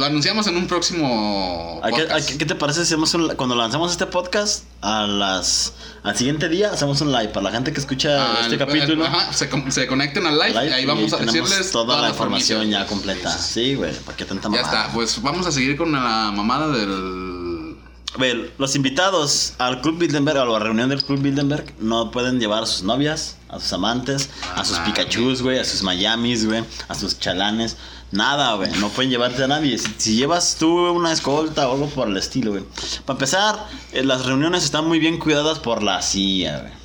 lo anunciamos en un próximo. ¿A qué, a qué- te parece si hacemos un, cuando lanzamos este podcast a las al siguiente día hacemos un live para la gente que escucha Al- este capítulo? Ajá, se, se conecten al live, live, y ahí y vamos a tenemos decirles toda la información permisos. ya completa. Sí, güey, para qué tanta sí. Ya mamada. está, pues vamos a seguir con la mamada del. A ver, los invitados al Club Bilderberg, a la reunión del Club Bilderberg, no pueden llevar a sus novias, a sus amantes, a sus Ajá, Pikachus, güey, a sus Miamis, güey, a sus chalanes. Nada, güey, no pueden llevarte a nadie. Si, llevas tú una escolta o algo por el estilo, güey. Para empezar, eh, las reuniones están muy bien cuidadas por la CIA, güey.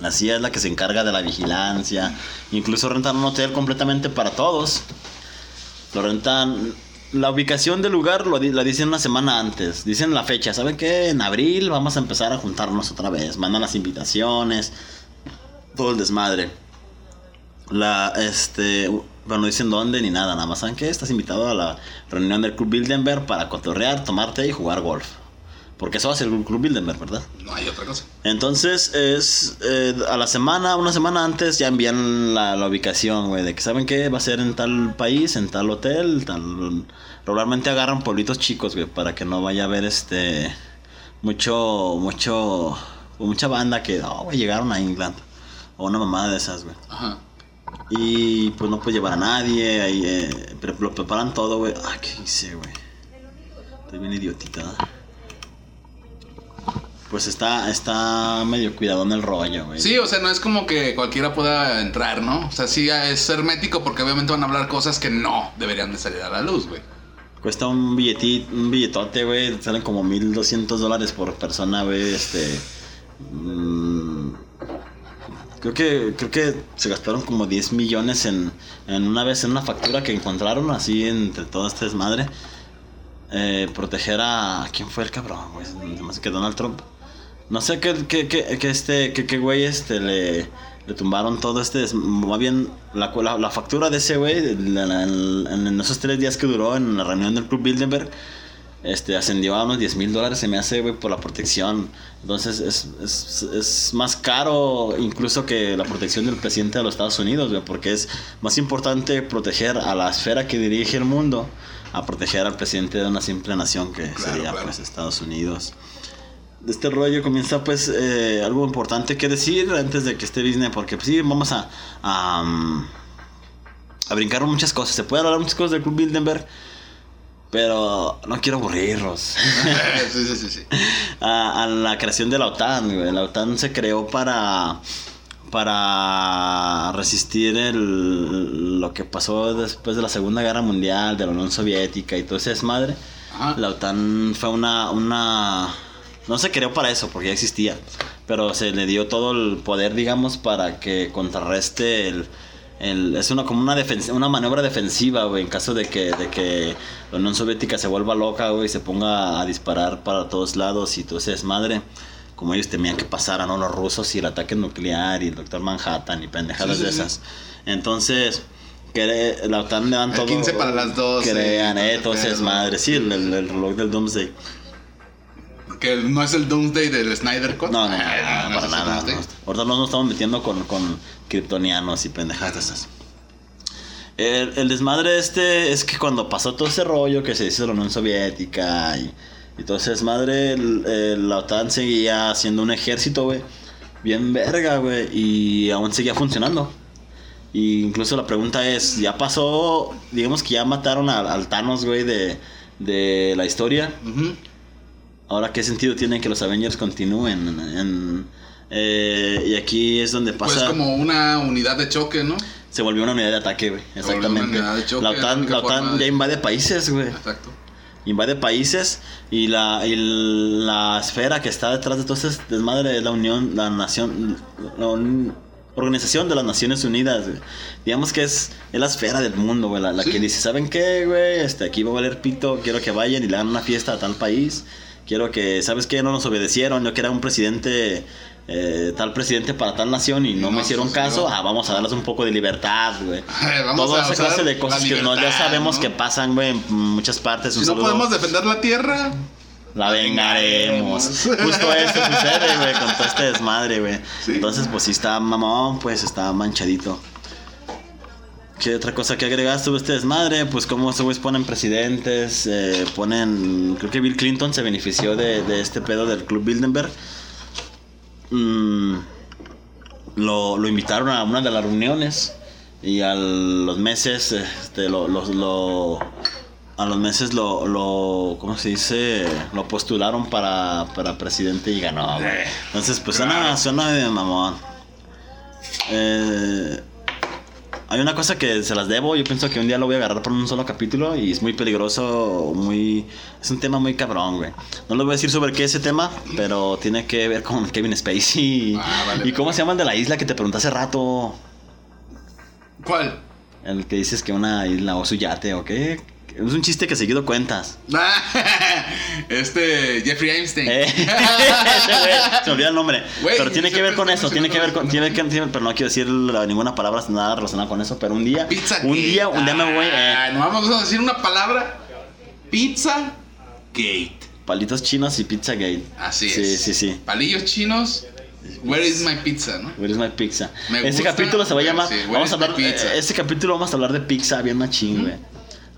La CIA es la que se encarga de la vigilancia. Incluso rentan un hotel completamente para todos. Lo rentan. La ubicación del lugar lo la dicen una semana antes. Dicen la fecha. ¿Saben qué? En abril vamos a empezar a juntarnos otra vez. Mandan las invitaciones. Todo el desmadre. La, este. Pero no dicen dónde ni nada. Nada más saben que estás invitado a la reunión del Club Bilderberg para cotorrear, tomarte y jugar golf. Porque eso va a ser el Club Bilderberg, ¿verdad? No hay otra cosa. Entonces es eh, a la semana, una semana antes ya envían la, la ubicación, güey, de que saben que va a ser en tal país, en tal hotel, tal... Regularmente agarran pueblitos chicos, güey, para que no vaya a haber este... Mucho, mucho... Mucha banda que, oh, güey, llegaron a England. O una mamada de esas, güey. Ajá. Y pues no puede llevar a nadie, ahí, eh, pero lo preparan todo, güey. Ah, ¿qué hice, güey? Estoy bien idiotita. Pues está, está medio cuidadón el rollo, güey. Sí, o sea, no es como que cualquiera pueda entrar, ¿no? O sea, sí es hermético porque obviamente van a hablar cosas que no deberían de salir a la luz, güey. Cuesta un billetito, un billetote, güey. Salen como 1200 dólares por persona, güey. Este. mm, creo que creo que se gastaron como 10 millones en, en una vez en una factura que encontraron así entre todo este desmadre. Eh, proteger a. ¿Quién fue el cabrón, me hace que Donald Trump. No sé qué, qué, qué, qué este, qué, güey este le, le tumbaron todo este. Más bien, la, la, la factura de ese güey, la- en, en esos tres días que duró en la reunión del Club Bilderberg, este, ascendió a unos 10 mil dólares, se me hace, güey, por la protección. Entonces, es, es, es más caro incluso que la protección del presidente de los Estados Unidos, güey, porque es más importante proteger a la esfera que dirige el mundo a proteger al presidente de una simple nación que Claro, sería, claro. pues, Estados Unidos de este rollo comienza pues eh, algo importante que decir antes de que esté Disney porque pues sí vamos a a, a brincar muchas cosas se pueden hablar muchas cosas del Club Bilderberg pero no quiero aburrirlos sí, sí, sí, sí. a, a la creación de la OTAN güey. la OTAN se creó para para resistir el, lo que pasó después de la Segunda Guerra Mundial de la Unión Soviética y todo ese desmadre Ajá. la OTAN fue una, una... No se creó para eso, porque ya existía. Pero se le dio todo el poder, digamos, para que contrarreste el, el- es una como una defens- una maniobra defensiva, güey, en caso de que, de que la Unión Soviética se vuelva loca, güey, y se ponga a disparar para todos lados y todo ese desmadre. Como ellos temían que pasaran ¿no? los rusos y el ataque nuclear y el Doctor Manhattan y pendejadas Sí, sí, de sí. esas. Entonces, que la OTAN le dan todo. 15 para las 12, Crean, eh, todo pedo. desmadre. Sí, el, el- el reloj del Doomsday. Que no es el Doomsday del Snyder Cut. No, no, no, Ah, no, para es el nada. No. Ahorita no nos estamos metiendo con, con kryptonianos y pendejadas esas. El, el desmadre este es que cuando pasó todo ese rollo que se hizo la Unión Soviética y, y todo ese desmadre, el- el- la OTAN seguía haciendo un ejército, güey, bien verga, güey, y aún seguía funcionando. Y incluso la pregunta es, ¿ya pasó, digamos que ya mataron al, al Thanos, güey, de, de la historia? Ujú. Ahora, ¿qué sentido tiene que los Avengers continúen? En- eh, y aquí es donde Pues pasa. como una unidad de choque, ¿no? Se volvió una unidad de ataque, güey. Exactamente. unidad de choque, la OTAN, la OTAN de- ya invade países, güey. Exacto. Invade países y la, y la esfera que está detrás de todo ese desmadre es la Unión, la Nación, la un- Organización de las Naciones Unidas, güey. Digamos que es, es la esfera del mundo, güey. La, la Sí. que dice, ¿saben qué, güey? Este, aquí va a valer pito, quiero que vayan y le hagan una fiesta a tal país. Quiero que, ¿sabes qué? No nos obedecieron, yo que era un presidente, eh, tal presidente para tal nación y no, No me hicieron sucedió. caso. Ah, vamos a darles un poco de libertad, güey. Toda esa clase de cosas que no, ya sabemos ¿no? que pasan, güey, en muchas partes. Un Si no podemos defender la tierra, La vengaremos. Justo eso sucede, güey, con todo este desmadre, güey. Sí. Entonces, pues sí está mamón, pues está manchadito. ¿Qué otra cosa que agregaste sobre este desmadre? Pues como esos güeyes ponen presidentes, eh, ponen... Creo que Bill Clinton se benefició de, de este pedo del Club Bilderberg. Mm, lo, lo invitaron a una de las reuniones y a los meses este, lo, lo- lo- a los meses lo, lo ¿cómo se dice? lo postularon para, para presidente y ganó güey. entonces pues suena, suena de mamón Eh, hay una cosa que se las debo yo pienso que un día lo voy a agarrar por un solo capítulo y es muy peligroso muy es un tema muy cabrón güey no les voy a decir sobre qué es ese tema pero tiene que ver con Kevin Spacey Ah, vale, y cómo vale. se llama el de la isla que te pregunté hace rato ¿cuál? el que dices que una isla o su yate o qué. Es un chiste que seguido cuentas. este Jeffrey Einstein. Eh, Se me olvida el nombre. Pero tiene que ver con eso, tiene que ver con, tiene que, tiene- pero no quiero decir ninguna palabra nada relacionada con eso, pero un día, Pizza un Gate. día, un día me voy, eh, Ah, no vamos a decir una palabra. Pizza Gate. palitos chinos y pizza gate. Así sí, es. Sí, sí, Palillos chinos. Where is my pizza, no? Where is my pizza? Me Este gusta, capítulo se va a llamar. sí, vamos a hablar. pizza? Este capítulo vamos a hablar de pizza bien machín, güey.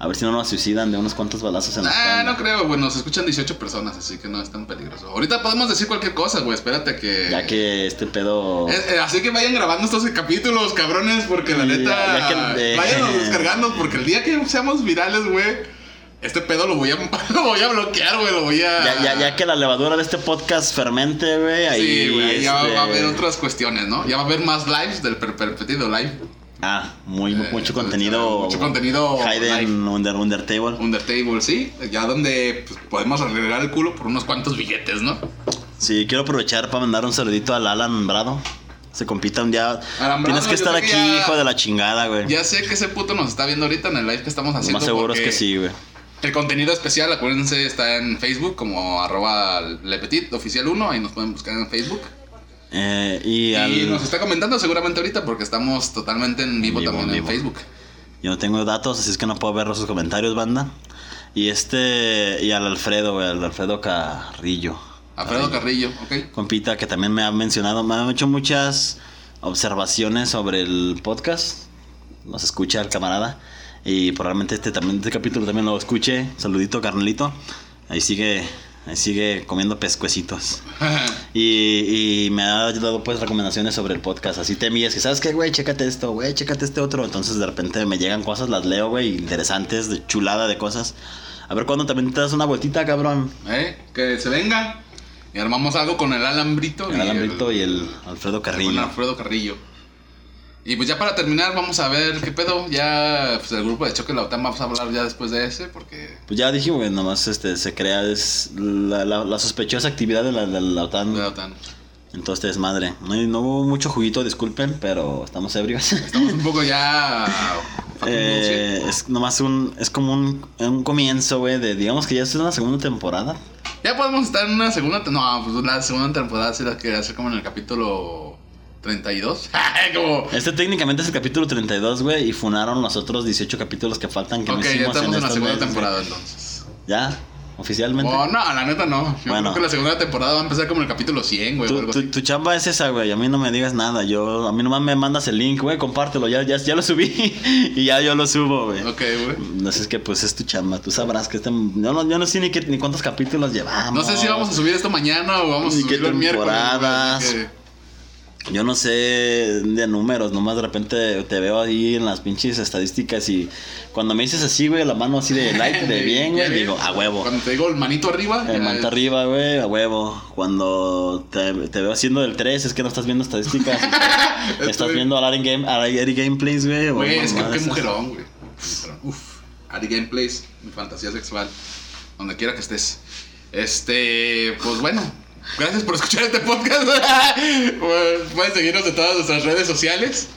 A ver si no nos suicidan de unos cuantos balazos en la Ah, no creo, güey. Nos escuchan 18 personas, así que no es tan peligroso. Ahorita podemos decir cualquier cosa, güey. Espérate que. Ya que este pedo. Eh, eh, así que vayan grabando estos capítulos, cabrones, porque la Ya- neta. ya que- eh, Váyanos descargando, porque el día que seamos virales, güey. Este pedo lo voy a, lo voy a bloquear, güey. Lo voy a. Ya, ya, ya que la levadura de este podcast fermente, güey, ahí. Sí, güey, ya este, va a haber otras cuestiones, ¿no? Ya va a haber más lives del per- perpetido live. Ah, muy, Eh, mucho entonces, contenido. mucho contenido Hayden Under, Undertable. Undertable, sí. Ya donde pues, podemos arreglar el culo por unos cuantos billetes, ¿no? Sí, quiero aprovechar para mandar un saludito al Alan Brado. Se compita un día. Alan Tienes Brado, que estar aquí, que ya- hijo de la chingada, güey. Ya sé que ese puto nos está viendo ahorita en el live que estamos Lo haciendo. más seguro es que sí, güey. El contenido especial, acuérdense, está en Facebook como arroba lepetit oficial 1. Ahí nos pueden buscar en Facebook. Eh, y Y al. nos está comentando seguramente ahorita porque estamos totalmente en vivo, vivo, también en vivo. Facebook. Yo no tengo datos, así es que no puedo ver sus comentarios, banda. Y este. Y al Alfredo, al Alfredo Carrillo. Alfredo Carrillo, ¿ok? compita que también me ha mencionado, me ha hecho muchas observaciones sobre el podcast. Nos escucha el camarada. Y probablemente este también este capítulo también lo escuche. Saludito, carnelito. Ahí sigue, sigue comiendo pescuecitos. Y, y me ha dado pues recomendaciones sobre el podcast. Así te envías que sabes qué, güey, chécate esto, güey, chécate este otro. Entonces de repente me llegan cosas, las leo, güey, interesantes, de chulada de cosas. A ver cuándo también te das una vueltita, cabrón. ¿Eh? Que se venga. Y armamos algo con el alambrito. El Alambrito y el Alfredo Con Carrillo. Alfredo Carrillo. Y pues ya para terminar, vamos a ver qué pedo. Ya, pues el grupo de choque de la OTAN, vamos a hablar ya después de ese, porque. Pues ya dije, güey, nomás este, se crea es la, la- la sospechosa actividad de la, de la OTAN. de la OTAN. en todo este desmadre. No, no hubo mucho juguito, disculpen, pero estamos ebrios. Estamos un poco ya. Eh, es nomás un. Es como un, un comienzo, güey, de. Digamos que ya es una segunda temporada. Ya podemos estar en una segunda. No, pues la segunda temporada sí la quería hacer como en el capítulo 32. como. Este técnicamente es el capítulo 32, güey, y funaron los otros 18 capítulos que faltan que no Ok, ya hicimos estamos en la estos segunda meses, temporada entonces. ¿Ya? ¿Oficialmente? Oh, no, la neta no. Yo Bueno. creo que la segunda temporada va a empezar como en el capítulo 100, güey. Tu, algo tu- así. tu chamba es esa, güey. A mí no me digas nada. Yo, a mí nomás me mandas el link, güey. Compártelo. Ya, ya, ya lo subí. y ya yo lo subo, güey. Ok, güey. No sé, es que pues es tu chamba. Tú sabrás que este. Yo no, yo no sé ni, qué, ni cuántos capítulos llevamos. No sé si vamos a subir esto mañana o vamos a Ni qué subirlo el miércoles. así que- Yo no sé de números. Nomás de repente te veo ahí en las pinches estadísticas. Y cuando me dices así, güey, la mano así de like, de bien, güey, digo, a huevo. Cuando te digo el manito arriba. El manta es- arriba, güey, a huevo. Cuando te, te veo haciendo del 3, es que no estás viendo estadísticas. estás, estás Estoy- viendo a Larry, Game, Gameplays, güey. Güey, es que qué mujerón, güey. Uf. Ari Gameplays, mi fantasía sexual. Donde quiera que estés. Este, pues bueno. Gracias por escuchar este podcast. Pues, Pueden seguirnos en todas nuestras redes sociales.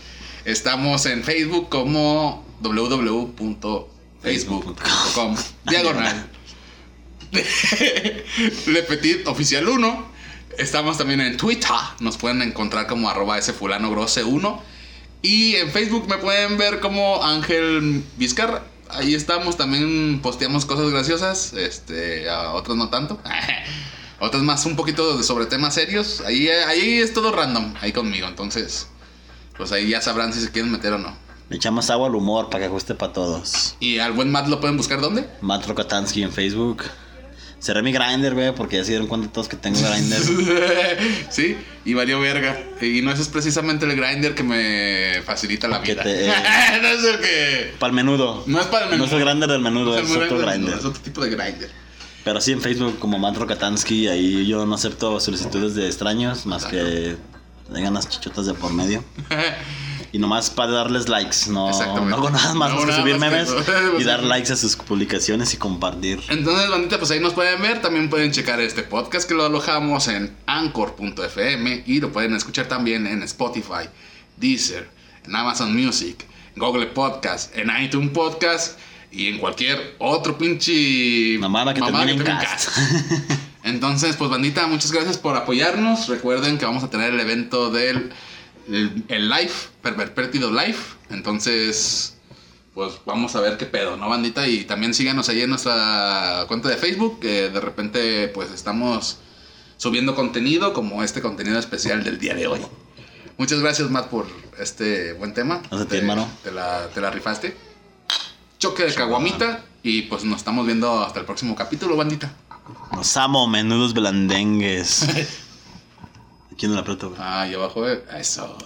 Estamos en Facebook como www.facebook.com diagonal Le Petit Oficial 1. Estamos también en Twitter. Nos pueden encontrar como arroba ese fulano grose 1. Y en Facebook me pueden ver como Ángel Vizcarra. Ahí estamos, también posteamos cosas graciosas, este, a otros no tanto. Otras más un poquito sobre temas serios. Ahí, ahí es todo random, ahí conmigo. Entonces, pues ahí ya sabrán si se quieren meter o no. Le echamos agua al humor para que guste para todos. Y al buen Matt lo pueden buscar ¿dónde? Matt Rokatansky en Facebook. Cerré mi grinder, güey, porque ya se dieron cuenta todos que tengo grinder. sí, y valió verga. Y no ese es precisamente el grinder que me facilita la vida. te- no es el que. para el menudo. No es para el No es el grinder del menudo, No es, el otro grinder. Es otro tipo de grinder. Pero sí en Facebook como Matt Rokatansky, ahí yo no acepto solicitudes de extraños más que tengan las chichotas de por medio. Y nomás para darles likes, no, no hago nada más, No que nada subir más memes y dar likes a sus publicaciones y compartir. Entonces, bandita, pues ahí nos pueden ver. También pueden checar este podcast que lo alojamos en anchor.fm y lo pueden escuchar también en Spotify, Deezer, en Amazon Music, Google Podcast, en iTunes Podcast y en cualquier otro pinche Mamada que termine en termine cast. Entonces, pues bandita, muchas gracias por apoyarnos. Recuerden que vamos a tener el evento del el, el live, Pervertido Live. Entonces, pues vamos a ver qué pedo, ¿no, bandita? Y también síganos ahí en nuestra cuenta de Facebook, que de repente pues estamos subiendo contenido como este contenido especial del día de hoy. Muchas gracias, Matt, por este buen tema. Gracias a ti, Te- hermano. Te la, te la rifaste. Choque de caguamita. Y pues nos estamos viendo hasta el próximo capítulo, bandita. Los amo, menudos blandengues. Aquí no la aprieto, güey. Ah, y abajo, eh, eso.